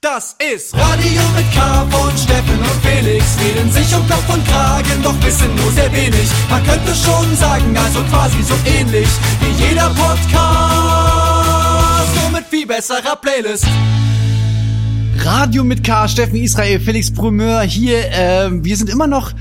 Das ist Radio mit K von Steffen und Felix. Reden sich um Kopf und Kragen, doch wissen nur sehr wenig. Man könnte schon sagen, also quasi so ähnlich wie jeder Podcast. Nur mit viel besserer Playlist. Radio mit K, Steffen Israel, Felix Brumeur hier. Äh, wir sind immer noch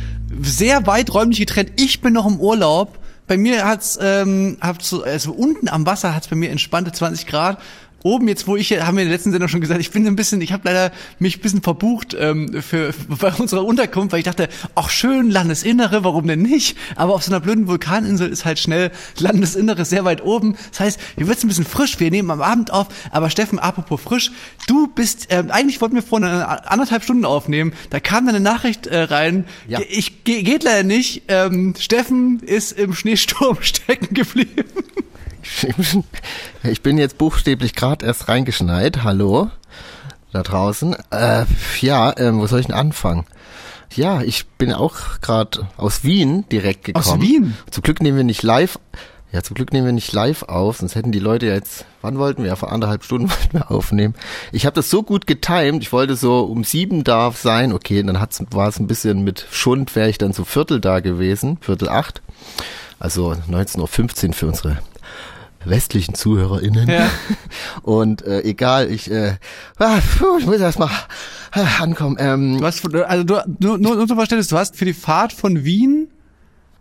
sehr weit räumlich getrennt. Ich bin noch im Urlaub. Bei mir hat's, ähm, hat's so, also unten am Wasser hat's bei mir entspannte 20 Grad oben jetzt, wo ich, haben wir in der letzten Sendung schon gesagt, ich bin ein bisschen, ich habe leider mich ein bisschen verbucht ähm, für, bei unserer Unterkunft, weil ich dachte, ach schön, Landesinnere, warum denn nicht? Aber auf so einer blöden Vulkaninsel ist halt schnell Landesinnere sehr weit oben. Das heißt, hier wird's ein bisschen frisch, wir nehmen am Abend auf, aber Steffen, apropos frisch, du bist, äh, eigentlich wollten wir vor anderthalb Stunden aufnehmen, da kam dann eine Nachricht äh, rein, ja. ich ge geht leider nicht, ähm, Steffen ist im Schneesturm stecken geblieben. Ich bin jetzt buchstäblich gerade erst reingeschneit. Hallo da draußen. Äh, ja, äh, wo soll ich denn anfangen? Ja, ich bin auch gerade aus Wien direkt gekommen. Aus Wien? Zum Glück nehmen wir nicht live. Ja, zum Glück nehmen wir nicht live auf, sonst hätten die Leute jetzt, wann wollten wir? Ja, vor anderthalb Stunden wollten wir aufnehmen. Ich habe das so gut getimt, ich wollte so um sieben da sein, okay, dann hat's, war es ein bisschen mit Schund, wäre ich dann so Viertel da gewesen, Viertel acht. Also 19.15 Uhr für unsere westlichen ZuhörerInnen. Ja. Und äh, egal, ich, äh, ah, ich muss erst mal äh, ankommen. Ähm, hast, also du, nur, nur, zum Verständnis, du hast für die Fahrt von Wien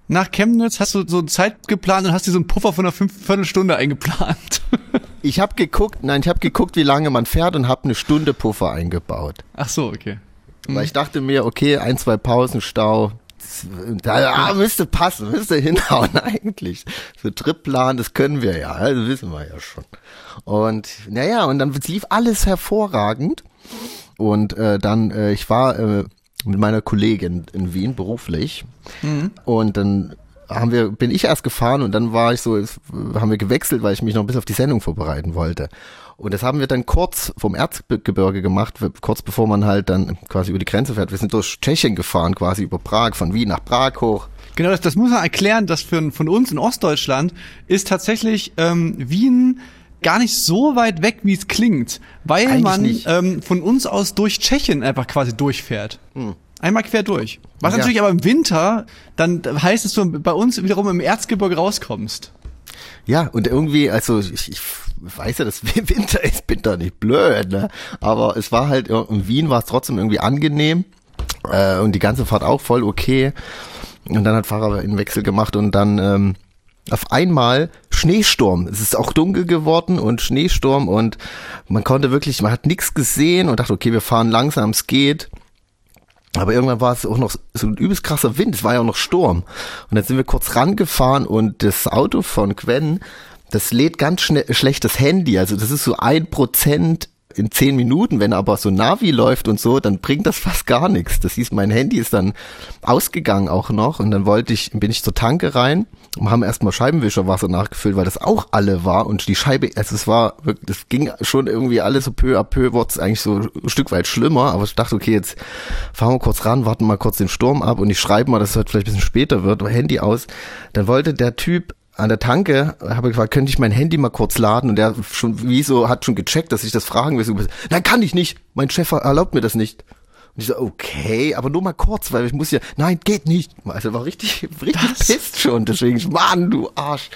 nach Chemnitz hast du so eine Zeit geplant und hast dir so einen Puffer von einer Viertelstunde eingeplant. ich habe geguckt, nein, ich habe geguckt, wie lange man fährt und habe eine Stunde Puffer eingebaut. Ach so, okay. Weil ich dachte mir, okay, ein, zwei Pausen, Stau, da ah, müsste passen, müsste hinhauen eigentlich. So Tripplan, das können wir ja, das wissen wir ja schon. Und naja, und dann lief alles hervorragend. Und äh, dann, äh, ich war äh, mit meiner Kollegin in Wien beruflich. Mhm. Und dann haben wir, bin ich erst gefahren und dann war ich so, haben wir gewechselt, weil ich mich noch ein bisschen auf die Sendung vorbereiten wollte. Und das haben wir dann kurz vom Erzgebirge gemacht, kurz bevor man halt dann quasi über die Grenze fährt. Wir sind durch Tschechien gefahren, quasi über Prag, von Wien nach Prag hoch. Genau, das, das muss man erklären, dass für, von uns in Ostdeutschland ist tatsächlich ähm, Wien gar nicht so weit weg, wie es klingt, weil Eigentlich man ähm, von uns aus durch Tschechien einfach quasi durchfährt. Hm. Einmal quer durch. Was ja. natürlich aber im Winter, dann heißt es, du bei uns wiederum im Erzgebirge rauskommst. Ja, und irgendwie, also ich, ich weiß ja, dass Winter ist, bin da nicht blöd, ne? Aber es war halt, in Wien war es trotzdem irgendwie angenehm äh, und die ganze Fahrt auch voll okay. Und dann hat Fahrer einen Wechsel gemacht und dann ähm, auf einmal Schneesturm. Es ist auch dunkel geworden und Schneesturm und man konnte wirklich, man hat nichts gesehen und dachte, okay, wir fahren langsam, es geht. Aber irgendwann war es auch noch so ein übelst krasser Wind, es war ja auch noch Sturm. Und dann sind wir kurz rangefahren und das Auto von Gwen, das lädt ganz schnell, schlecht das Handy. Also das ist so ein Prozent in zehn Minuten, wenn aber so Navi läuft und so, dann bringt das fast gar nichts. Das hieß, mein Handy ist dann ausgegangen auch noch und dann wollte ich, bin ich zur Tanke rein und haben erstmal Scheibenwischerwasser nachgefüllt, weil das auch alle war und die Scheibe, also es war, das ging schon irgendwie alles so peu à peu, wurde es eigentlich so ein Stück weit schlimmer, aber ich dachte, okay, jetzt fahren wir kurz ran, warten mal kurz den Sturm ab und ich schreibe mal, dass es heute vielleicht ein bisschen später wird, Handy aus. Dann wollte der Typ an der Tanke habe gefragt, könnte ich mein Handy mal kurz laden? Und der schon, wieso, hat schon gecheckt, dass ich das fragen will. Nein, kann ich nicht. Mein Chef erlaubt mir das nicht. Und ich so, okay, aber nur mal kurz, weil ich muss ja, nein, geht nicht. Also war richtig, richtig das? pisst schon. Deswegen, Mann, du Arsch.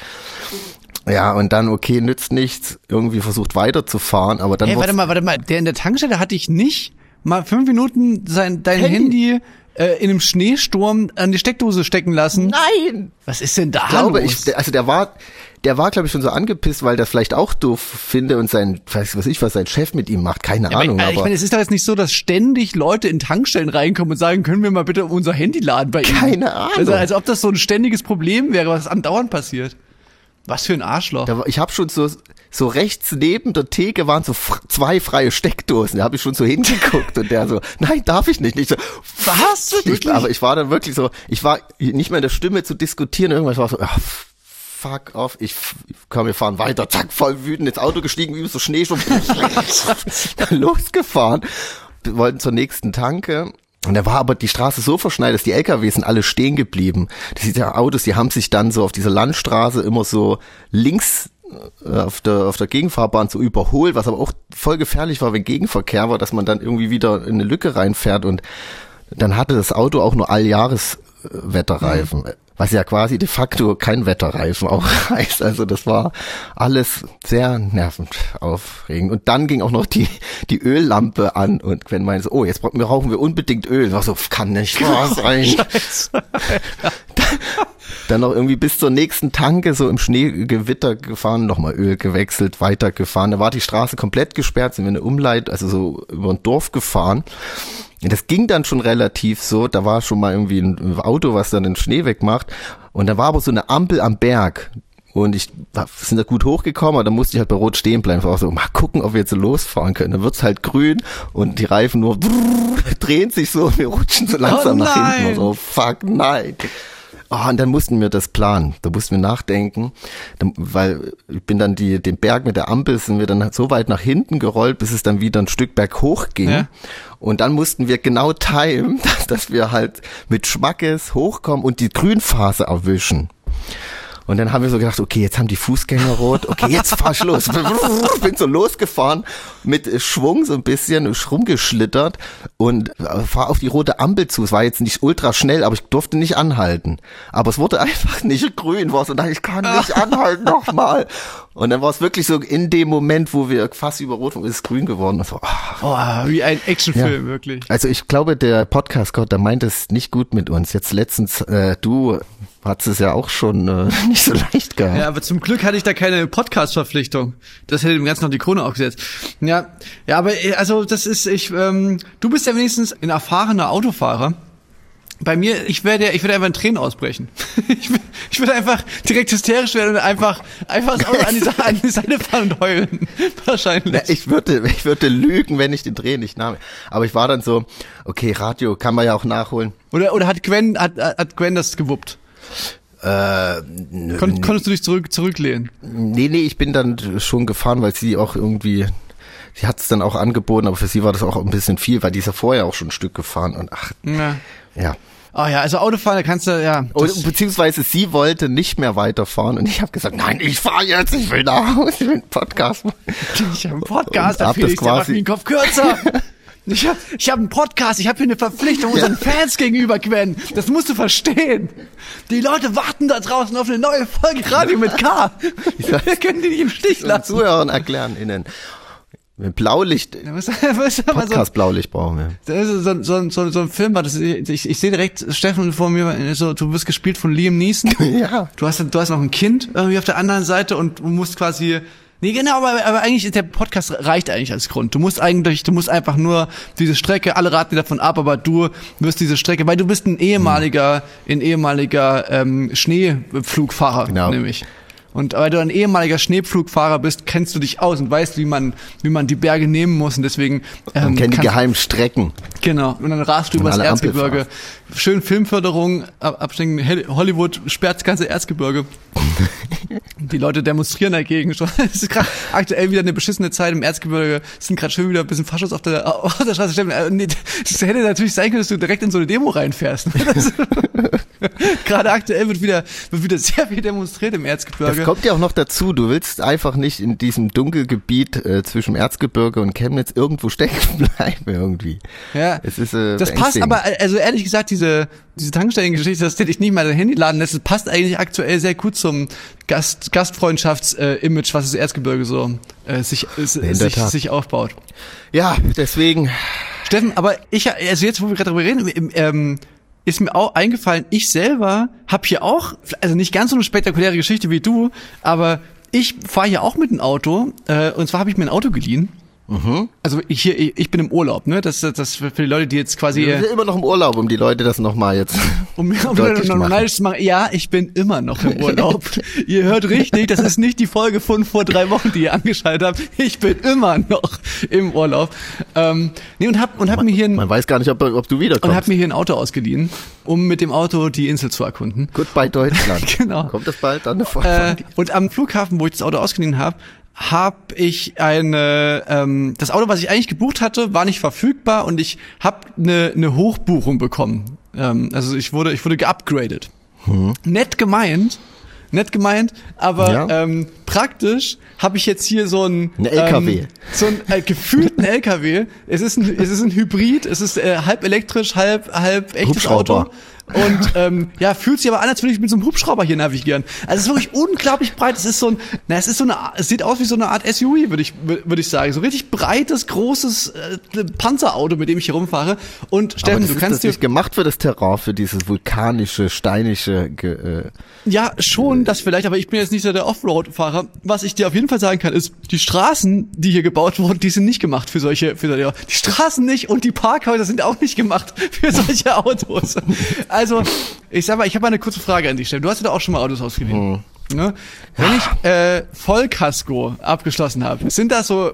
Ja, und dann, okay, nützt nichts, irgendwie versucht weiterzufahren, aber dann. Hey, warte mal, warte mal, der in der Tankstelle hatte ich nicht mal fünf Minuten sein, dein Handy, Handy äh, in einem Schneesturm an die Steckdose stecken lassen? Nein! Was ist denn da? Ich glaube, los? ich, also der war, der war, glaube ich, schon so angepisst, weil der vielleicht auch doof finde und sein, weiß was ich, was sein Chef mit ihm macht, keine ja, Ahnung. Aber, ich meine, es ist doch jetzt nicht so, dass ständig Leute in Tankstellen reinkommen und sagen, können wir mal bitte unser Handy laden bei ihm? Keine Ahnung. Also, als ob das so ein ständiges Problem wäre, was andauernd passiert. Was für ein Arschloch. Da, ich habe schon so, so rechts neben der Theke waren so zwei freie Steckdosen. Da habe ich schon so hingeguckt und der so, nein, darf ich nicht. Nicht so, was? Ich, aber ich war dann wirklich so, ich war nicht mehr in der Stimme zu diskutieren. Irgendwann war so, ach, fuck off, ich, komm, wir fahren weiter, zack, voll wütend ins Auto gestiegen, wie so Schnee schon losgefahren. Wir wollten zur nächsten Tanke und da war aber die Straße so verschneit, dass die LKWs sind alle stehen geblieben. Diese Autos, die haben sich dann so auf dieser Landstraße immer so links auf der, auf der Gegenfahrbahn zu überholen, was aber auch voll gefährlich war, wenn Gegenverkehr war, dass man dann irgendwie wieder in eine Lücke reinfährt und dann hatte das Auto auch nur Alljahreswetterreifen. Mhm was ja quasi de facto kein Wetterreifen auch heißt. Also das war alles sehr nervend aufregend. Und dann ging auch noch die, die Öllampe an und Gwen meinte so, oh, jetzt brauchen wir unbedingt Öl. war so, kann nicht wahr sein. dann noch irgendwie bis zur nächsten Tanke so im Schneegewitter gefahren, nochmal Öl gewechselt, weitergefahren. Da war die Straße komplett gesperrt, sind wir eine Umleit, also so über ein Dorf gefahren. Das ging dann schon relativ so, da war schon mal irgendwie ein Auto, was dann den Schnee wegmacht. Und da war aber so eine Ampel am Berg. Und ich war, sind da gut hochgekommen, aber dann musste ich halt bei Rot stehen bleiben. Ich war auch so, mal gucken, ob wir jetzt so losfahren können. Dann wird's halt grün und die Reifen nur drehen sich so, wir rutschen so langsam oh nach hinten. Und so, fuck, nein. Oh, und dann mussten wir das planen. Da mussten wir nachdenken, weil ich bin dann die, den Berg mit der Ampel sind wir dann so weit nach hinten gerollt, bis es dann wieder ein Stück berghoch ging. Ja. Und dann mussten wir genau timen, dass, dass wir halt mit Schmackes hochkommen und die Grünphase erwischen. Und dann haben wir so gedacht, okay, jetzt haben die Fußgänger rot, okay, jetzt fahr ich los. Bin so losgefahren mit Schwung so ein bisschen, rumgeschlittert und fahr auf die rote Ampel zu. Es war jetzt nicht ultra schnell, aber ich durfte nicht anhalten. Aber es wurde einfach nicht grün, war so, ich kann nicht anhalten nochmal. Und dann war es wirklich so in dem Moment, wo wir fast über Rot ist es grün geworden. So, oh, oh, wie ein Actionfilm, ja. wirklich. Also ich glaube, der Podcast-Gott, der meint es nicht gut mit uns. Jetzt letztens, äh, du hat es ja auch schon äh, nicht so leicht gehabt. Ja, aber zum Glück hatte ich da keine Podcast-Verpflichtung. Das hätte dem Ganzen noch die Krone aufgesetzt. Ja, ja, aber äh, also das ist, ich, ähm, du bist ja wenigstens ein erfahrener Autofahrer. Bei mir, ich werde, ich werde einfach in Tränen ausbrechen. Ich, ich würde einfach direkt hysterisch werden und einfach, einfach Auto an die, an die Seite fahren und heulen. Wahrscheinlich. Na, ich würde, ich würde lügen, wenn ich den Tränen nicht nahm. Aber ich war dann so, okay, Radio kann man ja auch nachholen. Oder, oder hat Gwen, hat, hat Gwen das gewuppt? Äh, Kon konntest du dich zurück, zurücklehnen? Nee, nee, ich bin dann schon gefahren, weil sie auch irgendwie, sie hat es dann auch angeboten, aber für sie war das auch ein bisschen viel, weil die ist ja vorher auch schon ein Stück gefahren und ach, ja. ja. Oh ja, also Autofahren, da kannst du, ja. Und, beziehungsweise sie wollte nicht mehr weiterfahren und ich habe gesagt, nein, ich fahre jetzt, ich will nach Hause, ich will einen Podcast machen. Ich habe einen Podcast, da Felix, der macht den Kopf kürzer. Ich habe ich hab einen Podcast, ich habe hier eine Verpflichtung unseren ja. Fans gegenüber, Gwen. Das musst du verstehen. Die Leute warten da draußen auf eine neue Folge Radio mit K. Wir können die nicht im Stich lassen. Zuhörern erklären innen. Blaulicht. Podcast Blaulicht brauchen wir. Das ist so, so, so, so ein Film, das ich, ich sehe direkt Steffen vor mir, so, du wirst gespielt von Liam Neeson. ja. Du hast, du hast noch ein Kind irgendwie auf der anderen Seite und musst quasi Nee, genau, aber, aber eigentlich ist der Podcast reicht eigentlich als Grund. Du musst eigentlich, du musst einfach nur diese Strecke, alle raten davon ab, aber du wirst diese Strecke, weil du bist ein ehemaliger, ein ehemaliger ähm, Schneeflugfahrer, genau. nämlich. Und weil du ein ehemaliger Schneepflugfahrer bist, kennst du dich aus und weißt, wie man, wie man die Berge nehmen muss. Und deswegen. Ähm, man kennt die geheimen Strecken. Genau. Und dann rast du übers Erzgebirge. Schön Filmförderung, abstecken, Hollywood sperrt das ganze Erzgebirge. die Leute demonstrieren dagegen schon. Es ist gerade aktuell wieder eine beschissene Zeit im Erzgebirge. Es sind gerade schön wieder ein bisschen Faschos auf der, auf der Straße. Nee, das hätte natürlich sein können, dass du direkt in so eine Demo reinfährst. gerade aktuell wird wieder, wird wieder sehr viel demonstriert im Erzgebirge. Das kommt ja auch noch dazu. Du willst einfach nicht in diesem Dunkelgebiet äh, zwischen Erzgebirge und Chemnitz irgendwo stecken bleiben irgendwie. Ja. Es ist, äh, das passt aber, also ehrlich gesagt, diese, diese Tankstellengeschichte, das hätte ich nicht mal dein Handy laden lässt, das passt eigentlich aktuell sehr gut zum Gast, Gastfreundschafts-Image, was das Erzgebirge so äh, sich, äh, sich, sich aufbaut. Ja, deswegen. Steffen, aber ich, also jetzt, wo wir gerade darüber reden, ähm, ist mir auch eingefallen, ich selber habe hier auch, also nicht ganz so eine spektakuläre Geschichte wie du, aber ich fahre hier auch mit dem Auto, äh, und zwar habe ich mir ein Auto geliehen Mhm. Also ich hier, ich bin im Urlaub, ne? Das, das für die Leute, die jetzt quasi. Wir sind immer noch im Urlaub, um die Leute das nochmal jetzt. Um, um deutlich noch machen. zu machen. Ja, ich bin immer noch im Urlaub. ihr hört richtig, das ist nicht die Folge von vor drei Wochen, die ihr angeschaltet habt. Ich bin immer noch im Urlaub. Ähm, nee, und hab, und hab man, mir hier ein, Man weiß gar nicht, ob, ob du wiederkommst. Und hab mir hier ein Auto ausgeliehen, um mit dem Auto die Insel zu erkunden. Goodbye Deutschland. genau. Kommt das bald dann eine Folge? Äh, und am Flughafen, wo ich das Auto ausgeliehen habe, habe ich eine ähm, das Auto, was ich eigentlich gebucht hatte, war nicht verfügbar und ich habe eine eine Hochbuchung bekommen. Ähm, also ich wurde ich wurde geupgradet. Hm. Nett gemeint, nett gemeint, aber ja. ähm, praktisch habe ich jetzt hier so ein LKW. ähm, so ein äh, gefühlten LKW. Es ist ein, es ist ein Hybrid, es ist äh, halb elektrisch, halb halb echtes. Auto. Und ähm, ja, fühlt sich aber an, als würde ich mit so einem Hubschrauber hier navigieren. Also es ist wirklich unglaublich breit. Es ist so ein, na, es ist so eine, es sieht aus wie so eine Art SUV, würde ich, würde ich sagen. So richtig breites, großes äh, Panzerauto, mit dem ich hier rumfahre. Und Steffen, du ist kannst das dir nicht gemacht für das Terrain, für dieses vulkanische, steinische. Ge, äh, Ja, schon, das vielleicht, aber ich bin jetzt nicht so der Offroad-Fahrer. Was ich dir auf jeden Fall sagen kann, ist, die Straßen, die hier gebaut wurden, die sind nicht gemacht für solche, für solche, die Straßen nicht und die Parkhäuser sind auch nicht gemacht für solche Autos. Also, ich sag mal, ich habe mal eine kurze Frage an dich, Steffen. Du hast ja da auch schon mal Autos ausgeliehen. Ne? Wenn ich äh, Vollkasko abgeschlossen habe, sind da so,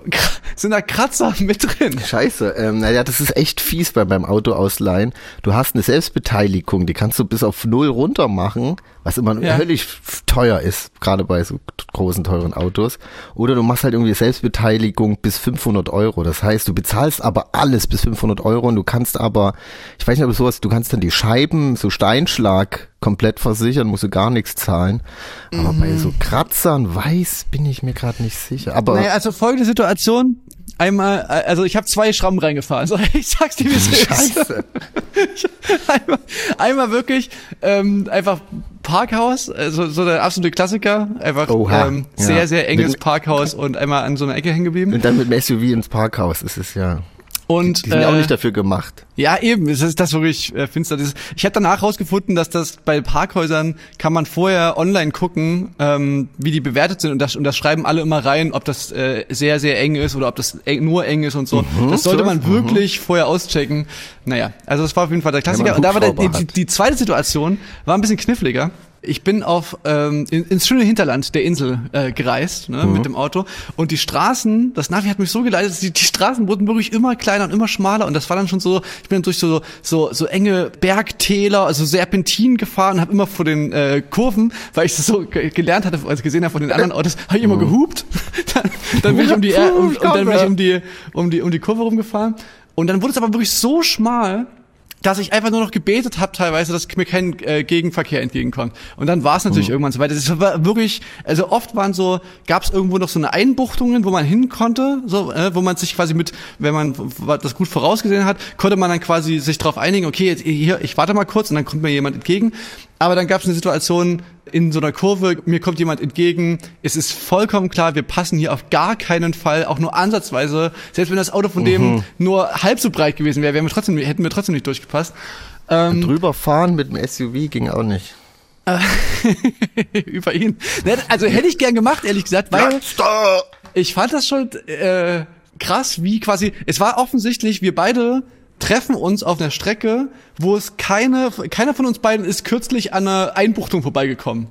sind da Kratzer mit drin? Scheiße, ähm, naja, das ist echt fies bei beim Auto ausleihen. Du hast eine Selbstbeteiligung, die kannst du bis auf null runter machen, was immer Ja. höllisch f- teuer ist, gerade bei so großen, teuren Autos. Oder du machst halt irgendwie Selbstbeteiligung bis 500 Euro. Das heißt, du bezahlst aber alles bis 500 Euro und du kannst aber, ich weiß nicht, ob es sowas, du kannst dann die Scheiben, so Steinschlag komplett versichern, musst du gar nichts zahlen. Aber bei so Kratzern, weiß, bin ich mir gerade nicht sicher. Aber Naja, also folgende Situation. Einmal, äh, also ich habe zwei Schrammen reingefahren. So, ich sag's dir, wie es ist. Scheiße. einmal, einmal wirklich ähm, einfach Parkhaus, also so der absolute Klassiker, einfach Oha, ähm, ja. sehr sehr enges Parkhaus und einmal an so einer Ecke hängen geblieben. Und dann mit dem SUV ins Parkhaus ist es ja. Und Die sind ja äh, auch nicht dafür gemacht. ja, eben, es ist das wirklich äh, finster. Das ist, ich habe danach rausgefunden, dass das bei Parkhäusern kann man vorher online gucken, ähm, wie die bewertet sind und das, und das schreiben alle immer rein, ob das äh, sehr, sehr eng ist oder ob das eng, nur eng ist und so. das sollte so, man wirklich vorher auschecken. Naja, also das war auf jeden Fall der Klassiker. und da war der, die, die zweite Situation war ein bisschen kniffliger. Ich bin auf ähm, in, ins schöne Hinterland der Insel äh, gereist ne, mit dem Auto. Und die Straßen, das Navi hat mich so geleitet, dass die, die Straßen wurden wirklich immer kleiner und immer schmaler. Und das war dann schon so, ich bin dann durch so so so enge Bergtäler, also Serpentinen gefahren, habe immer vor den äh, Kurven, weil ich das so ge gelernt hatte, als ich gesehen habe von den anderen Autos, habe ich immer gehupt. dann, dann bin ich um die äh, um, und dann bin ich um die um die um die Kurve rumgefahren. Und dann wurde es aber wirklich so schmal, dass ich einfach nur noch gebetet habe teilweise, dass mir kein äh, Gegenverkehr entgegenkommt. Und dann war es natürlich irgendwann so weit. Es war wirklich, also oft waren so, gab es irgendwo noch so eine Einbuchtungen, wo man hin konnte, so, äh, wo man sich quasi mit, wenn man das gut vorausgesehen hat, konnte man dann quasi sich darauf einigen, okay, jetzt hier, ich warte mal kurz und dann kommt mir jemand entgegen. Aber dann gab es eine Situation in so einer Kurve, mir kommt jemand entgegen, es ist vollkommen klar, wir passen hier auf gar keinen Fall, auch nur ansatzweise, selbst wenn das Auto von dem nur halb so breit gewesen wäre, wären wir trotzdem, hätten wir trotzdem nicht durchgepasst. Ähm, Drüber fahren mit dem SUV ging auch nicht. über ihn. Ne, Also hätte ich gern gemacht, ehrlich gesagt, weil ich fand das schon äh, krass, wie quasi, es war offensichtlich, wir beide treffen uns auf einer Strecke, wo es keine, keiner von uns beiden ist kürzlich an einer Einbuchtung vorbeigekommen.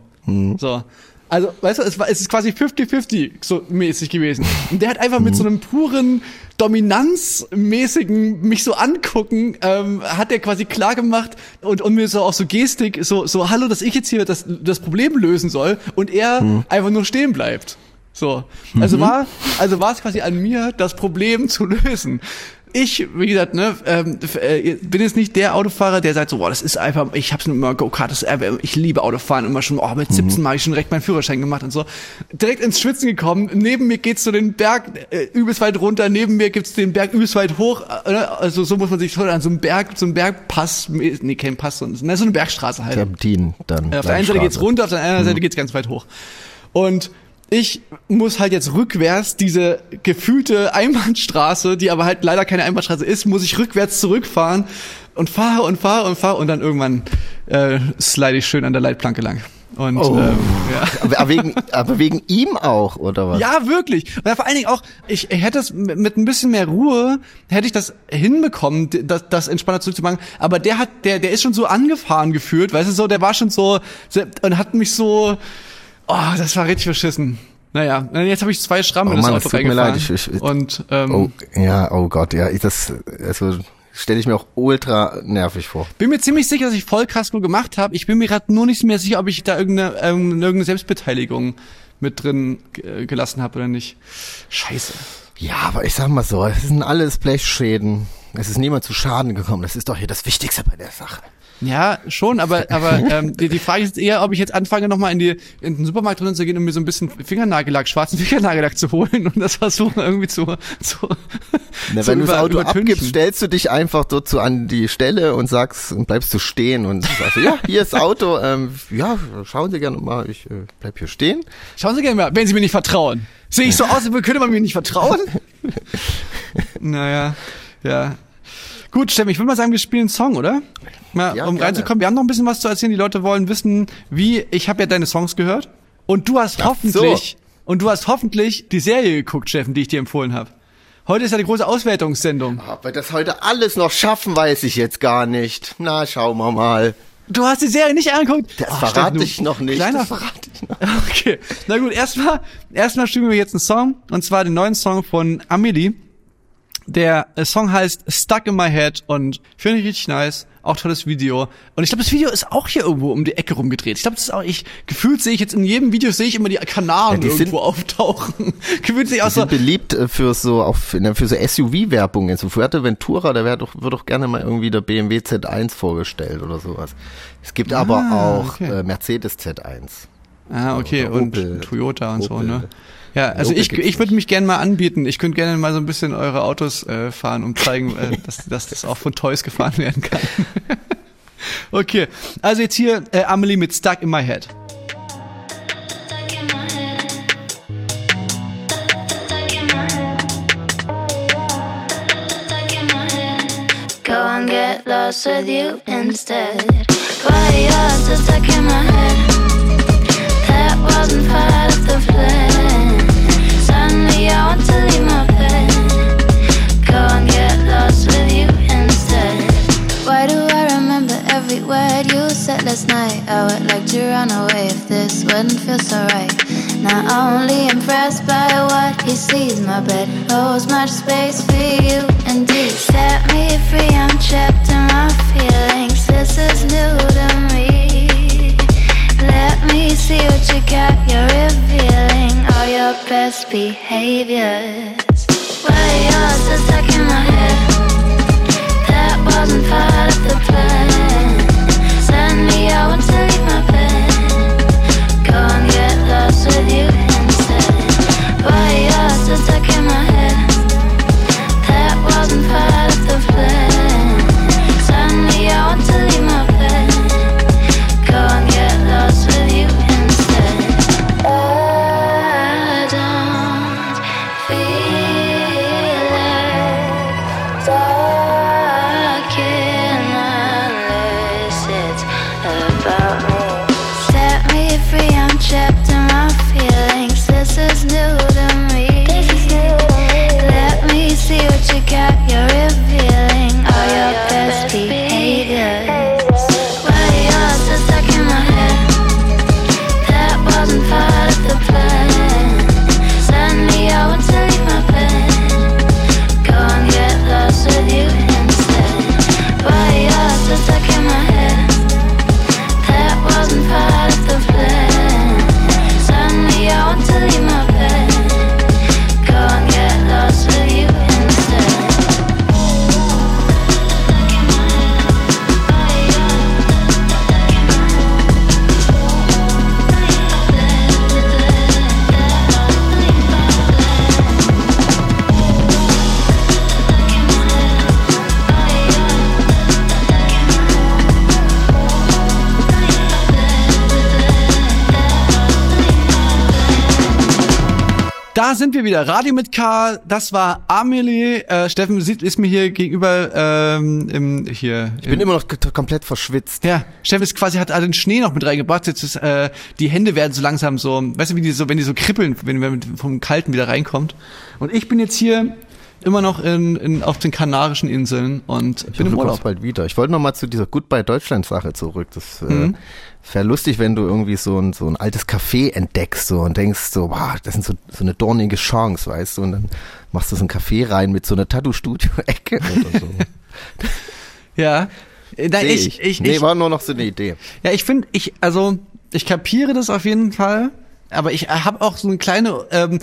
So. Also, weißt du, es war, es ist quasi 50-50 so mäßig gewesen. Und der hat einfach mit so einem puren dominanzmäßigen mich so angucken, ähm, hat er quasi klar gemacht und, und mir so auch so Gestik, so, so, hallo, dass ich jetzt hier das, das Problem lösen soll und er einfach nur stehen bleibt. So. Also war, also war es quasi an mir, das Problem zu lösen. Ich, wie gesagt, ne, ähm, äh, bin jetzt nicht der Autofahrer, der sagt so, boah, das ist einfach, ich hab's immer Go-Kart, das, ich liebe Autofahren, immer schon, oh, mit 17 Mal hab ich schon direkt meinen Führerschein gemacht und so. Direkt ins Schwitzen gekommen, neben mir geht's so den Berg äh, übelst weit runter, neben mir gibt's den Berg übelst weit hoch, äh, ne? also so muss man sich schon an so einem Berg, so einem Bergpass, nee, kein Pass, sondern ne, so eine Bergstraße halt. Serpentin dann. Auf der einen Seite geht's runter, auf der anderen Seite geht's ganz weit hoch. Und ich muss halt jetzt rückwärts diese gefühlte Einbahnstraße, die aber halt leider keine Einbahnstraße ist, muss ich rückwärts zurückfahren und fahre und fahre und fahre und dann irgendwann äh, slide ich schön an der Leitplanke lang. Und Oh. ähm, ja. Aber, wegen, aber wegen ihm auch, oder was? Ja, wirklich. Und vor allen Dingen auch, ich hätte es mit ein bisschen mehr Ruhe, hätte ich das hinbekommen, das, das entspannter zurückzumachen. Aber der hat, der, der ist schon so angefahren gefühlt, weißt du, so, der war schon so und hat mich so, oh, das war richtig verschissen. Naja, jetzt habe ich zwei Schrammen Oh in das Mann, Auto tut mir leid, ich- ich- und ähm, Oh, ja, oh Gott, ja, ich- das, also, stelle ich mir auch ultra nervig vor. bin mir ziemlich sicher, dass ich Vollkasko gemacht habe. Ich bin mir gerade nur nicht mehr sicher, ob ich da irgendeine, ähm, irgendeine Selbstbeteiligung mit drin gelassen habe oder nicht. Scheiße. Ja, aber ich sag mal so, es sind alles Blechschäden. Es ist niemand zu Schaden gekommen. Das ist doch hier das Wichtigste bei der Sache. Ja, schon, aber aber ähm, die, die Frage ist eher, ob ich jetzt anfange nochmal in die in den Supermarkt drin zu gehen, um mir so ein bisschen Fingernagellack, schwarzen Fingernagellack zu holen und das versuchen irgendwie zu, zu Na, wenn du das Auto übertünchen. abgibst, stellst du dich einfach dort so an die Stelle und sagst und bleibst du stehen und sagst, ja, hier ist das Auto, ähm, ja, schauen Sie gerne mal, ich äh, bleib hier stehen. Schauen Sie gerne mal, wenn Sie mir nicht vertrauen. Sehe ich so aus, als könnte man mir nicht vertrauen? naja, ja. Gut, Steffen, ich würde mal sagen, wir spielen einen Song, oder? Mal, Ja, um gerne. reinzukommen. Wir haben noch ein bisschen was zu erzählen. Die Leute wollen wissen, wie, ich habe ja deine Songs gehört. Und du hast Ach hoffentlich, und du hast hoffentlich die Serie geguckt, Steffen, die ich dir empfohlen habe. Heute ist ja die große Auswertungssendung. Ob wir das heute alles noch schaffen, weiß ich jetzt gar nicht. Na, schauen wir mal. Du hast die Serie nicht angeguckt? Das Ach, verrate ich noch nicht. Kleiner das verrate ich noch. Okay, na gut, erstmal erstmal spielen wir jetzt einen Song und zwar den neuen Song von Amelie. Der äh, Song heißt Stuck in My Head und finde ich richtig nice, auch tolles Video. Und ich glaube, das Video ist auch hier irgendwo um die Ecke rumgedreht. Ich glaube, das ist auch ich gefühlt sehe ich jetzt in jedem Video sehe ich immer die Kanaren Ja, die sind- irgendwo auftauchen. gefühlt sehe ich auch Die so sind beliebt äh, für so auf für so SUV-Werbung. So Fuerteventura, da wird doch, wird doch gerne mal irgendwie der BMW Z1 vorgestellt oder sowas. Es gibt aber auch okay. äh, Mercedes Z1. Ah, okay, Oder und Opel. Toyota und so, Opel. ne? Ja, also Opel ich, ich würde mich gerne mal anbieten. Ich könnte gerne mal so ein bisschen eure Autos äh, fahren und zeigen, äh, dass, dass das auch von Toys gefahren werden kann. okay, also jetzt hier äh, Amelie mit Stuck in My Head. Go and get lost with you instead. Why you're so stuck in my head? That wasn't part of the plan. Last night? I would like to run away if this wouldn't feel so right. Not only impressed by what he sees, my bed holds much space for you. Set me free. I'm trapped in my feelings. This is new to me. Me see what you got. You're revealing all your best behaviors. Why you're stuck in my head? That wasn't part of the plan. Suddenly I want to leave my bed. Da sind wir wieder. Radio mit K, das war Amelie. Äh, Steffen sieht, ist mir hier gegenüber ähm, im, hier. Ich bin immer noch komplett verschwitzt. Ja, Steffen ist quasi hat, den Schnee noch mit reingebracht. Jetzt ist, äh, die Hände werden so langsam so, weißt du, wie die so, wenn die so kribbeln, wenn man vom Kalten wieder reinkommt. Und ich bin jetzt hier immer noch in, in auf den Kanarischen Inseln und Ich bin im Urlaub. bald wieder. Ich wollte noch mal zu dieser Goodbye Deutschland Sache zurück. Das äh, Mhm. wäre lustig, wenn du irgendwie so ein so ein altes Café entdeckst so und denkst so, wow, das ist so so eine dornige Chance, weißt du, und dann machst du so ein Café rein mit so einer Tattoo Studio Ecke oder so. Ja. Äh, Nein, Seh ich, ich, nee, ich, war nur noch so eine Idee. Ja, ich finde, ich, also, ich kapiere das auf jeden Fall. Aber ich habe auch so eine kleine, ähm,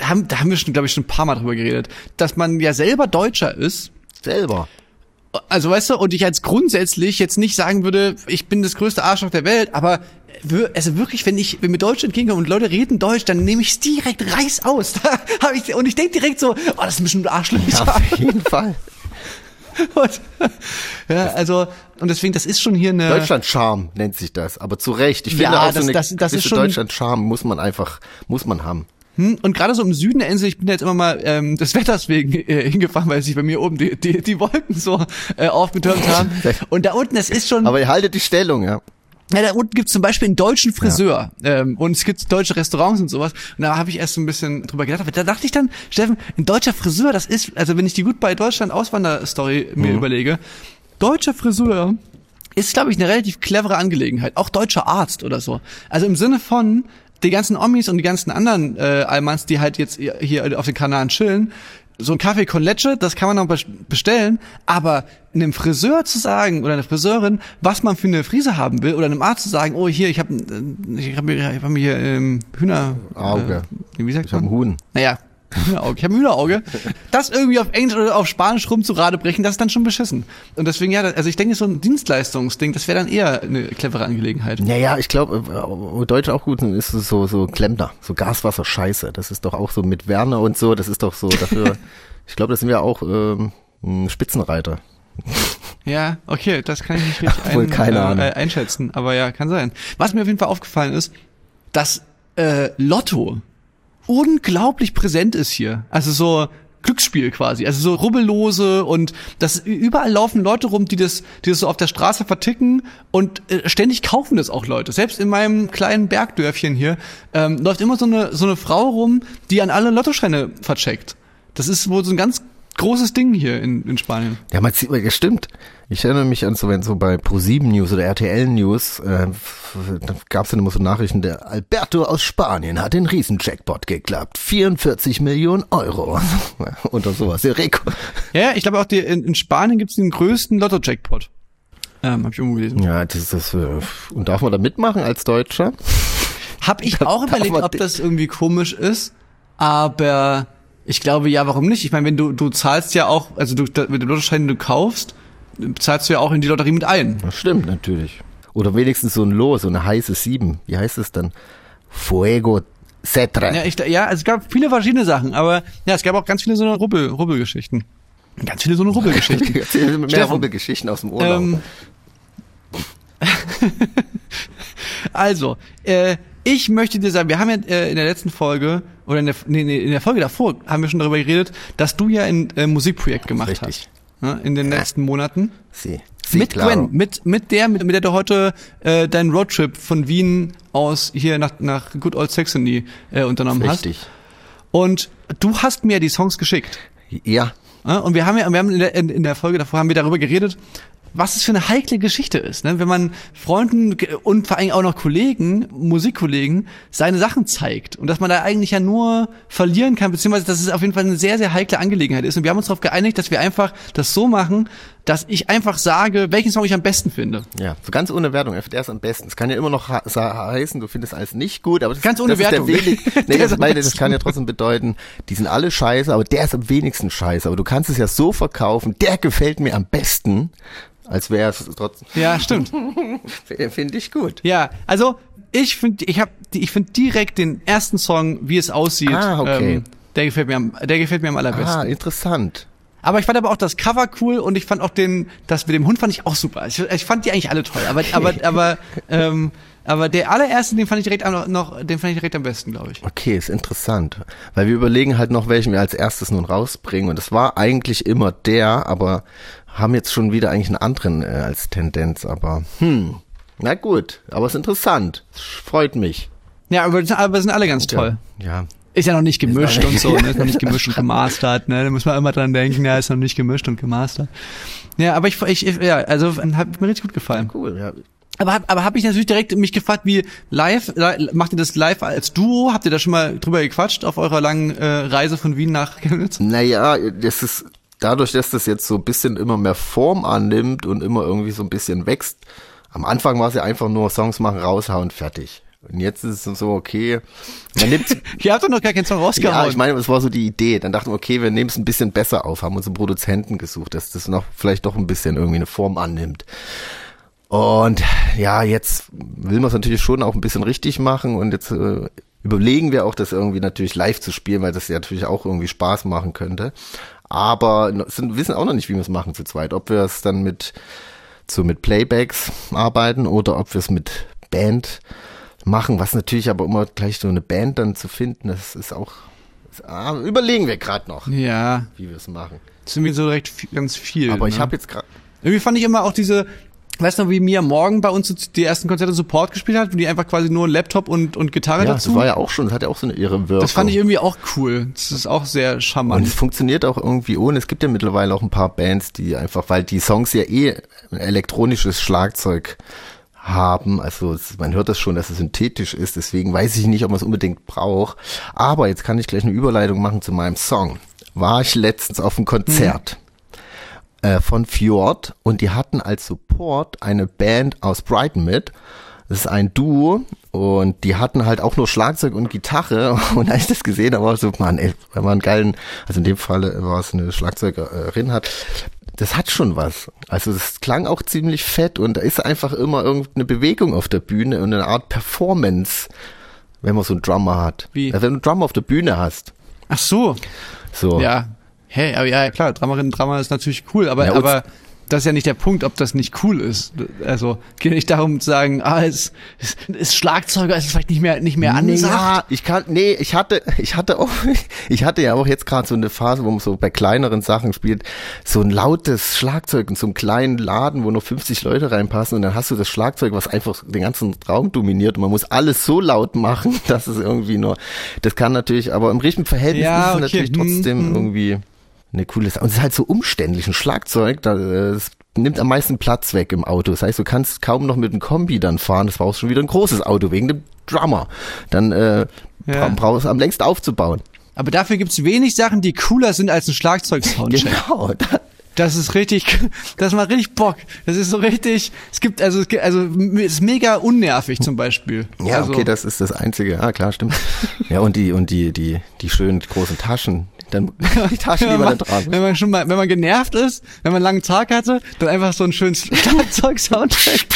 haben, da haben wir schon, glaube ich, schon ein paar Mal drüber geredet, dass man ja selber Deutscher ist Selber. Also weißt du, und ich als grundsätzlich jetzt nicht sagen würde, ich bin das größte Arschloch der Welt, aber also wirklich, wenn ich wenn mir Deutsch entgegenkomme und Leute reden Deutsch, dann nehme ich es direkt reiß aus. Da hab ich, und ich denke direkt so, oh, das ist bestimmt Arschloch. Ja, auf jeden Fall. Und, ja, also und deswegen, das ist schon hier eine. Deutschland-Charme nennt sich das, aber zu Recht. Ich finde Ja, auch das- so eine das- das ist schon- Deutschland-Charme muss man einfach, muss man haben. Hm, Und gerade so im Süden der Insel, ich bin jetzt immer mal ähm, des Wetters wegen äh, hingefahren, weil sich bei mir oben die, die, die Wolken so äh, aufgetürmt haben. Und da unten, das ist schon. Aber ihr haltet die Stellung, ja. Ja, da unten gibt's zum Beispiel einen deutschen Friseur ähm, und es gibt deutsche Restaurants und sowas. Und da habe ich erst so ein bisschen drüber gedacht. Aber da dachte ich dann, Steffen, ein deutscher Friseur, das ist, also wenn ich die Goodbye Deutschland Auswander-Story mir überlege, deutscher Friseur ist, glaube ich, eine relativ clevere Angelegenheit. Auch deutscher Arzt oder so. Also im Sinne von die ganzen Omis und die ganzen anderen äh, Almans, die halt jetzt hier auf den Kanaren chillen, so ein Kaffee con leche, das kann man noch bes- bestellen, aber einem Friseur zu sagen oder einer Friseurin, was man für eine Frise haben will, oder einem Arzt zu sagen, oh hier, ich habe ich hab mir, ich hab mir hier ähm, Hühner Auge. Äh, wie sagt Ich habe Huhn. Naja, Hühnerauge. Ich habe ein Hühnerauge. Das irgendwie auf Englisch oder auf Spanisch rumzurade brechen, das ist dann schon beschissen. Und deswegen, ja, also ich denke, so ein Dienstleistungsding, das wäre dann eher eine clevere Angelegenheit. Naja, ich glaube, wo Deutsche auch gut ist es so, so Klempner, so Gaswasser Scheiße. Das ist doch auch so mit Werner und so, das ist doch so dafür, ich glaube, das sind wir auch ähm, ein Spitzenreiter. Ja, okay, das kann ich nicht richtig Wohl Ahnung. äh, einschätzen, aber ja, kann sein. Was mir auf jeden Fall aufgefallen ist, dass äh, Lotto unglaublich präsent ist hier. Also so Glücksspiel quasi, also so rubbellose und das überall laufen Leute rum, die das, die das so auf der Straße verticken und äh, ständig kaufen das auch Leute. Selbst in meinem kleinen Bergdörfchen hier ähm, läuft immer so eine so eine Frau rum, die an alle Lottoscheine vercheckt. Das ist wohl so ein ganz großes Ding hier in, in Spanien. Ja, man sieht, ja, stimmt. Ich erinnere mich an so, wenn so bei Pro7 News oder RTL News, äh, da gab es dann immer so Nachrichten, der Alberto aus Spanien hat den Riesenjackpot geklappt. 44 Millionen Euro. Oder sowas. Der Reko. Ja, ich glaube auch die, in, in Spanien gibt's den größten Lotto-Jackpot. Ähm, hab ich irgendwo gelesen. Ja, das ist, das, äh, und darf man da mitmachen als Deutscher? Hab ich auch überlegt, ob das irgendwie komisch ist, aber ich glaube ja, warum nicht? Ich meine, wenn du du zahlst ja auch, also du da- mit dem Lottoschein, den du kaufst, zahlst du ja auch in die Lotterie mit ein. Das stimmt natürlich. Oder wenigstens so ein Los, so eine heiße Sieben. Wie heißt es dann? Fuego Cetre. Ja, ich, ja, also es gab viele verschiedene Sachen, aber ja, es gab auch ganz viele so eine Rubbel, Rubbelgeschichten. Ganz viele so eine Rubbelgeschichten. Mehr Steffen, Rubbelgeschichten aus dem Urlaub. Ähm, also, äh, ich möchte dir sagen, wir haben ja äh, in der letzten Folge oder in der, nee, nee, in der Folge davor haben wir schon darüber geredet, dass du ja ein äh, Musikprojekt gemacht Richtig. hast. Ne, in den letzten Monaten. Sie. Sie, mit claro. Gwen, mit, mit der, mit, mit der du heute äh, deinen Roadtrip von Wien aus hier nach, nach Good Old Saxony äh, unternommen hast. Richtig. Und du hast mir die Songs geschickt. Ja. Ja, und wir haben ja, wir haben in der, in der Folge davor haben wir darüber geredet, was es für eine heikle Geschichte ist, ne? wenn man Freunden und vor allem auch noch Kollegen, Musikkollegen, seine Sachen zeigt und dass man da eigentlich ja nur verlieren kann, beziehungsweise dass es auf jeden Fall eine sehr, sehr heikle Angelegenheit ist. Und wir haben uns darauf geeinigt, dass wir einfach das so machen, dass ich einfach sage, welchen Song ich am besten finde. Ja, so ganz ohne Wertung. Er findet erst am besten. Es kann ja immer noch heißen, du findest alles nicht gut, aber das, Ganz ohne das Wertung. ist der wenig, Der nee, ist das, meine, das kann ja trotzdem bedeuten, die sind alle scheiße, aber der ist am wenigsten scheiße. Aber du kannst es ja so verkaufen, der gefällt mir am besten, als wäre es trotzdem, Ja, stimmt. finde ich gut. Ja, also ich finde, ich habe, ich finde direkt den ersten Song, wie es aussieht, Ah, okay. ähm, der gefällt mir, am, der gefällt mir am allerbesten. Ah, interessant. Aber ich fand aber auch das Cover cool und ich fand auch den, das mit dem Hund fand ich auch super. Ich, ich fand die eigentlich alle toll. Aber, aber, aber, ähm, aber der allererste, den fand ich direkt am, noch, den fand ich direkt am besten, glaube ich. Okay, ist interessant. Weil wir überlegen halt noch, welchen wir als erstes nun rausbringen. Und es war eigentlich immer der, aber haben jetzt schon wieder eigentlich einen anderen äh, als Tendenz. Aber hm, na gut. Aber es ist interessant. Es freut mich. Ja, aber, aber sind alle ganz toll. Ja. Ist ja noch nicht gemischt noch und so, ne? Ist noch nicht gemischt und gemastert, ne? Da muss man immer dran denken, ja, ist noch nicht gemischt und gemastert. Ja, aber ich, ich, ja, also hat mir richtig gut gefallen. Cool, ja. Aber hab, aber hab ich natürlich direkt mich gefragt, wie live, li- macht ihr das live als Duo? Habt ihr da schon mal drüber gequatscht auf eurer langen äh, Reise von Wien nach Chemnitz? Naja, das ist dadurch, dass das jetzt so ein bisschen immer mehr Form annimmt und immer irgendwie so ein bisschen wächst. Am Anfang war es ja einfach nur Songs machen, raushauen, fertig. Und jetzt ist es so, okay, man nimmt, Ihr habt doch noch gar keinen Song rausgehauen. ja, ich meine, das war so die Idee. Dann dachten wir, okay, wir nehmen es ein bisschen besser auf, haben uns einen Produzenten gesucht, dass das noch vielleicht doch ein bisschen irgendwie eine Form annimmt. Und ja, jetzt will man es natürlich schon auch ein bisschen richtig machen und jetzt äh, überlegen wir auch, das irgendwie natürlich live zu spielen, weil das ja natürlich auch irgendwie Spaß machen könnte. Aber sind, wissen auch noch nicht, wie wir es machen zu zweit. Ob wir es dann mit so mit Playbacks arbeiten oder ob wir es mit Band machen, was natürlich aber immer gleich so eine Band dann zu finden, das ist auch das, ah, überlegen wir gerade noch, ja, wie wir es machen. das so recht viel, ganz viel. Aber ich ne? habe jetzt gerade Irgendwie fand ich immer auch diese, weißt du, wie Mia Morgan bei uns die ersten Konzerte Support gespielt hat, wo die einfach quasi nur Laptop und, und Gitarre ja, das dazu. war ja auch schon, das hat ja auch so eine ihre Wirkung. das fand ich irgendwie auch cool. Das ist auch sehr Und charmant. es funktioniert auch irgendwie ohne. Es gibt ja mittlerweile auch ein paar Bands, die einfach, weil die Songs ja eh ein elektronisches Schlagzeug haben, also man hört das schon, dass es synthetisch ist, deswegen weiß ich nicht, ob man es unbedingt braucht. Aber jetzt kann ich gleich eine Überleitung machen zu meinem Song. War ich letztens auf einem Konzert äh, von Fjord und die hatten als Support eine Band aus Brighton mit. Das ist ein Duo und die hatten halt auch nur Schlagzeug und Gitarre und als ich das gesehen habe, war ich so, Mann, ey, wenn man einen geilen, also in dem Fall war es eine Schlagzeugerin hat, das hat schon was. Also das klang auch ziemlich fett und da ist einfach immer irgendeine Bewegung auf der Bühne und eine Art Performance, wenn man so einen Drummer hat. Wie? Also wenn du einen Drummer auf der Bühne hast. Ach so, So. ja. Hey, aber ja, klar, Dramarin, Drama ist natürlich cool, aber, Ja, aber das ist ja nicht der Punkt, ob das nicht cool ist. Also geht nicht darum zu sagen, ah, es ist, ist Schlagzeuger, ist vielleicht nicht mehr nicht mehr angesagt. ja, ich kann, nee, ich hatte, ich hatte auch, ich hatte ja auch jetzt gerade so eine Phase, wo man so bei kleineren Sachen spielt, so ein lautes Schlagzeug in so einem kleinen Laden, wo nur 50 Leute reinpassen und dann hast du das Schlagzeug, was einfach den ganzen Raum dominiert und man muss alles so laut machen, dass es irgendwie nur, das kann natürlich, aber im richtigen Verhältnis Ja, ist es natürlich trotzdem hm. irgendwie eine coole Sache. Und es ist halt so umständlich, ein Schlagzeug, da, es nimmt am meisten Platz weg im Auto. Das heißt, du kannst kaum noch mit einem Kombi dann fahren. Das war auch schon wieder ein großes Auto wegen dem Drummer. Dann äh, Ja. bra brauchst du am längst aufzubauen. Aber dafür gibt's wenig Sachen, die cooler sind als ein Schlagzeug-Soundcheck. Genau. Da, Das ist richtig, das macht richtig Bock. Das ist so richtig, es gibt, also, es gibt, also, es ist mega unnervig zum Beispiel. ja, also, okay, das ist das Einzige. Ah, klar, stimmt. ja, und die, und die, die, die schönen großen Taschen. Dann die Taschen, die wenn man man, dann tragen wenn man schon mal, wenn man genervt ist, wenn man einen langen Tag hatte, dann einfach so einen schönen Schlagzeug-Soundtrack.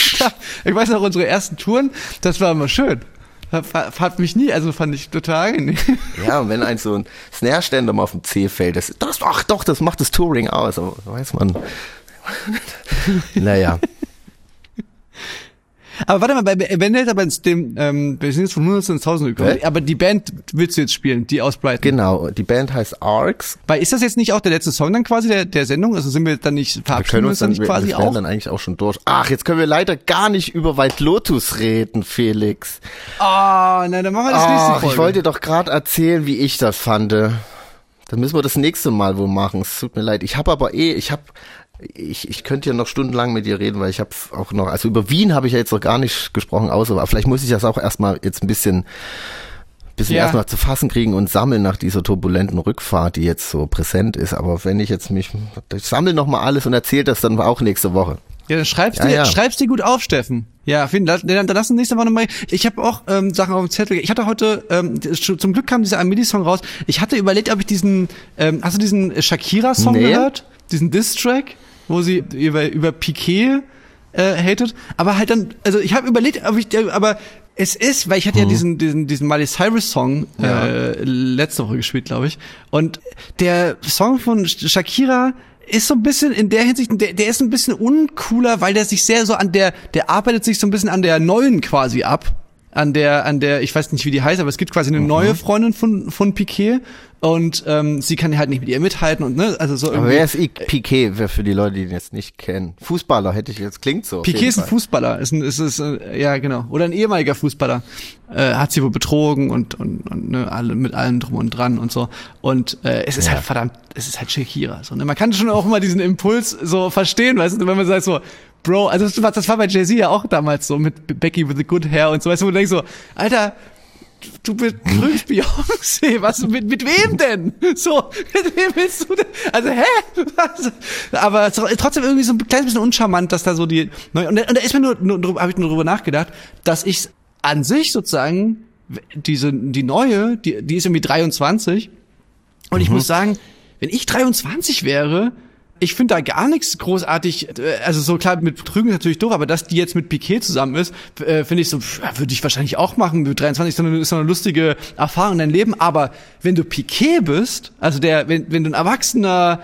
ich weiß noch, unsere ersten Touren, das war immer schön. Hat, hat mich nie, also fand ich total angenehm. Ja, und wenn ein so ein Snare-Ständer mal auf dem C fällt, das, das, ach doch, das macht das Touring aus, aber weiß man. naja. Aber warte mal, bei Bandit, aber dem, ähm, wir sind jetzt von 100 ins 1000 gekommen. Hä? Aber die Band willst du jetzt spielen, die aus Brighton. Genau, die Band heißt Arcs. Weil ist das jetzt nicht auch der letzte Song dann quasi der, der Sendung? Also sind wir dann nicht, Wir verabschieden können wir uns dann dann, nicht quasi wir wären auch? dann eigentlich auch schon durch. Ach, jetzt können wir leider gar nicht über White Lotus reden, Felix. Ah, nein, dann machen wir das nächste Ach, Folge. ich wollte doch gerade erzählen, wie ich das fand. Dann müssen wir das nächste Mal wohl machen. Es tut mir leid. Ich habe aber eh, ich habe, ich, ich könnte ja noch stundenlang mit dir reden, weil ich habe auch noch, also über Wien habe ich ja jetzt noch gar nicht gesprochen, außer, aber vielleicht muss ich das auch erstmal jetzt ein bisschen, bisschen Ja. erstmal zu fassen kriegen und sammeln nach dieser turbulenten Rückfahrt, die jetzt so präsent ist. Aber wenn ich jetzt mich, ich sammle noch mal alles und erzähle das dann auch nächste Woche. Ja, dann schreibst Ja, dir, ja. schreibst dir gut auf, Steffen. Ja, vielen Dank. Dann, dann lass uns nächste Woche nochmal. Ich habe auch ähm, Sachen auf dem Zettel. Ich hatte heute, ähm, zum Glück kam dieser Amelie-Song raus. Ich hatte überlegt, ob ich diesen, ähm, hast du diesen Shakira-Song Nee. gehört? Diesen Diss-Track, wo sie über, über Piquet äh, hatet. Aber halt dann, also ich habe überlegt, ob ich, äh, aber es ist, weil ich hatte ja diesen, diesen, diesen Miley Cyrus Song äh, letzte Woche gespielt, glaube ich. Und der Song von Sh- Shakira ist so ein bisschen in der Hinsicht, der, der ist ein bisschen uncooler, weil der sich sehr so an der, der arbeitet sich so ein bisschen an der neuen quasi ab. An der, an der, ich weiß nicht, wie die heißt, aber es gibt quasi eine neue Freundin von, von Piquet und ähm, sie kann halt nicht mit ihr mithalten und ne, also so Aber irgendwie. wer ist I- Piquet, für die Leute, die ihn jetzt nicht kennen? Fußballer hätte ich jetzt, klingt so. Piquet ist ein. Fußballer, ist ein, ist, ist, äh, ja genau, oder ein ehemaliger Fußballer, äh, hat sie wohl betrogen und und, und ne, alle mit allem drum und dran und so und äh, es ist Ja. halt verdammt, es ist halt Shakira, so ne, man kann schon auch immer diesen Impuls so verstehen, weißt du, wenn man sagt so, Bro, also das war, das war bei Jay Z ja auch damals so mit Becky with the good hair und so, weißt du, wo du denkst so, Alter, du betrügst Beyoncé, was, mit, mit wem denn? So, mit wem willst du denn? Also, hä? Was? Aber es ist trotzdem irgendwie so ein kleines bisschen uncharmant, dass da so die, und, da- und da ist mir nur, nur habe ich nur drüber nachgedacht, dass ich an sich sozusagen, diese, die neue, die, die ist irgendwie 23. Und ich muss sagen, wenn ich 23 wäre, ich finde da gar nichts großartig, äh, also so klar, mit Betrügen ist natürlich doof, aber dass die jetzt mit Piquet zusammen ist, äh, finde ich so, würde ich wahrscheinlich auch machen. Mit 23 ist so eine, ist so eine lustige Erfahrung in deinem Leben, aber wenn du Piquet bist, also der, wenn, wenn du ein erwachsener,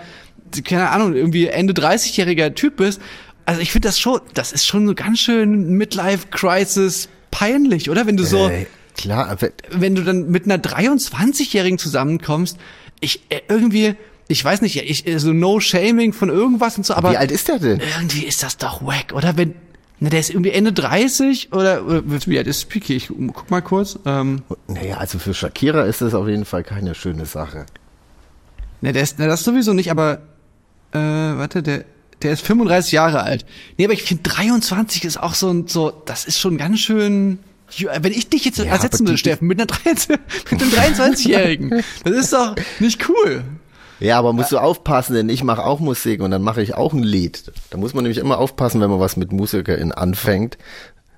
keine Ahnung, irgendwie Ende 30-jähriger Typ bist, also ich finde das schon, das ist schon so ganz schön Midlife-Crisis peinlich, oder? Wenn du so, Äh, klar, wenn du dann mit einer 23-Jährigen zusammenkommst, ich äh, irgendwie, ich weiß nicht, ich so no shaming von irgendwas und so, aber wie alt ist der denn? irgendwie ist das doch wack, oder? Wenn na, der ist irgendwie Ende 30 oder, oder wie alt ist Piquet? Ich guck mal kurz. Ähm, Naja, also für Shakira ist das auf jeden Fall keine schöne Sache. ne, der ist, na, das sowieso nicht, aber äh, warte, der der ist 35 Jahre alt. Nee, aber ich finde 23 ist auch so ein so, das ist schon ganz schön wenn ich dich jetzt Ja, ersetzen würde, Steffen, mit einer 23 mit einem 23-Jährigen, das ist doch nicht cool. Ja, aber musst du aufpassen, denn ich mache auch Musik und dann mache ich auch ein Lied. Da muss man nämlich immer aufpassen, wenn man was mit MusikerInnen anfängt,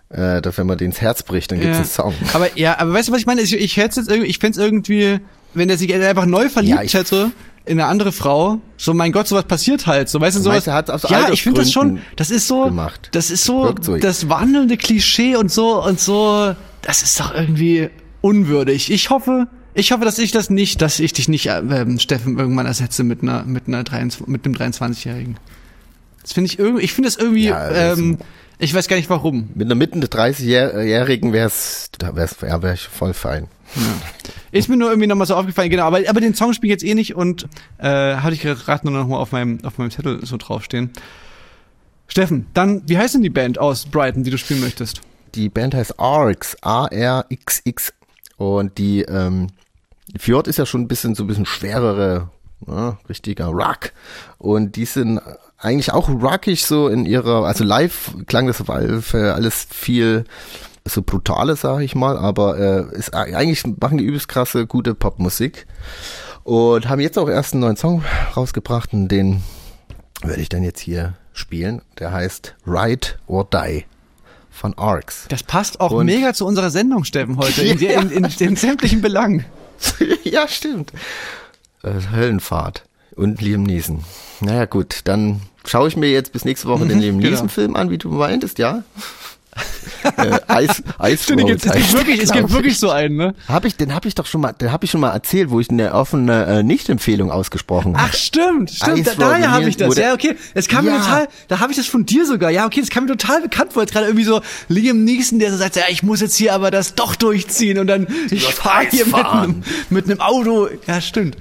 äh, dass wenn man denen ins Herz bricht, dann gibt's einen Song. Aber ja, aber weißt du, was ich meine? Ich, ich hätte jetzt irgendwie, ich fände irgendwie, wenn der sich einfach neu verliebt Ja, ich- hätte in eine andere Frau, so mein Gott, sowas passiert halt, so weißt du, sowas. hat's aus ja, ich finde das schon, das ist so, gemacht. das ist so, so. das wandelnde Klischee und so und so, das ist doch irgendwie unwürdig. Ich hoffe, ich hoffe, dass ich das nicht, dass ich dich nicht, ähm, Steffen, irgendwann ersetze mit einer, mit einer 23, mit einem 23-Jährigen. Das finde ich irgendwie, ich finde das irgendwie, Ja, das- ähm, ich weiß gar nicht warum. Mit einer mitten 30-Jährigen wär's, da wär's, ja, wär ich voll fein. Ist mir nur irgendwie nochmal so aufgefallen, genau, aber, aber den Song spiele ich jetzt eh nicht und äh, hatte ich gerade nur noch mal auf meinem, auf meinem Zettel so draufstehen. Steffen, dann, wie heißt denn die Band aus Brighton, die du spielen möchtest? Die Band heißt ARX, A-R-X-X. Und die, ähm, Fjord ist ja schon ein bisschen, so ein bisschen schwerere, ja, richtiger Rock. Und die sind eigentlich auch rockig so in ihrer, also live klang das auf alles viel so brutale, sage ich mal, aber äh, ist eigentlich machen die übelst krasse, gute Popmusik. Und haben jetzt auch erst einen neuen Song rausgebracht und den werde ich dann jetzt hier spielen. Der heißt Ride or Die von Arx. Das passt auch Und- mega zu unserer Sendung, Steffen, heute, in, in, in, in sämtlichen Belangen. ja, stimmt. Äh, Höllenfahrt und Liam Neeson. Naja, gut, dann schaue ich mir jetzt bis nächste Woche den Liam genau. Neeson-Film an, wie du meintest, ja? Äh, Ice, Ice Stimmt, es gibt, wirklich, es gibt ich. wirklich so einen, ne? Hab ich, den habe ich doch schon mal, den habe ich schon mal erzählt, wo ich eine offene äh, Nicht-Empfehlung ausgesprochen habe. Ach stimmt, stimmt, da, Ice daher habe ich das. Ja, okay, es kam mir Ja. total, da habe ich das von dir sogar. Ja, okay, das kam mir total bekannt vor. Jetzt gerade irgendwie so Liam Neeson, der so sagt, ja, ich muss jetzt hier aber das doch durchziehen und dann ich fahre Eis hier mit einem, mit einem Auto. Ja, stimmt.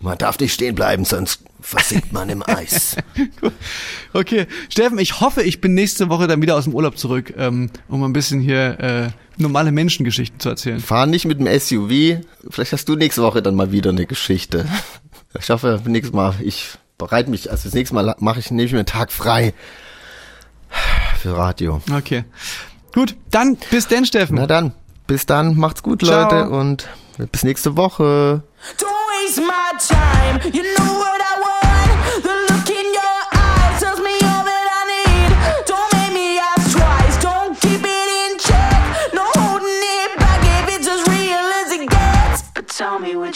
Man darf nicht stehen bleiben, sonst versinkt man im Eis. Okay, Steffen, ich hoffe, ich bin nächste Woche dann wieder aus dem Urlaub zurück, ähm, um ein bisschen hier äh, normale Menschengeschichten zu erzählen. Fahr nicht mit dem SUV. Vielleicht hast du nächste Woche dann mal wieder eine Geschichte. Ich hoffe, nächstes Mal, ich bereite mich, also das nächste Mal mache ich, nehme ich mir einen Tag frei für Radio. Okay. Gut, dann bis denn, Steffen. Na dann, bis dann, macht's gut, Ciao. Leute, und bis nächste Woche. Don't waste my time. You know what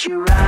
you right.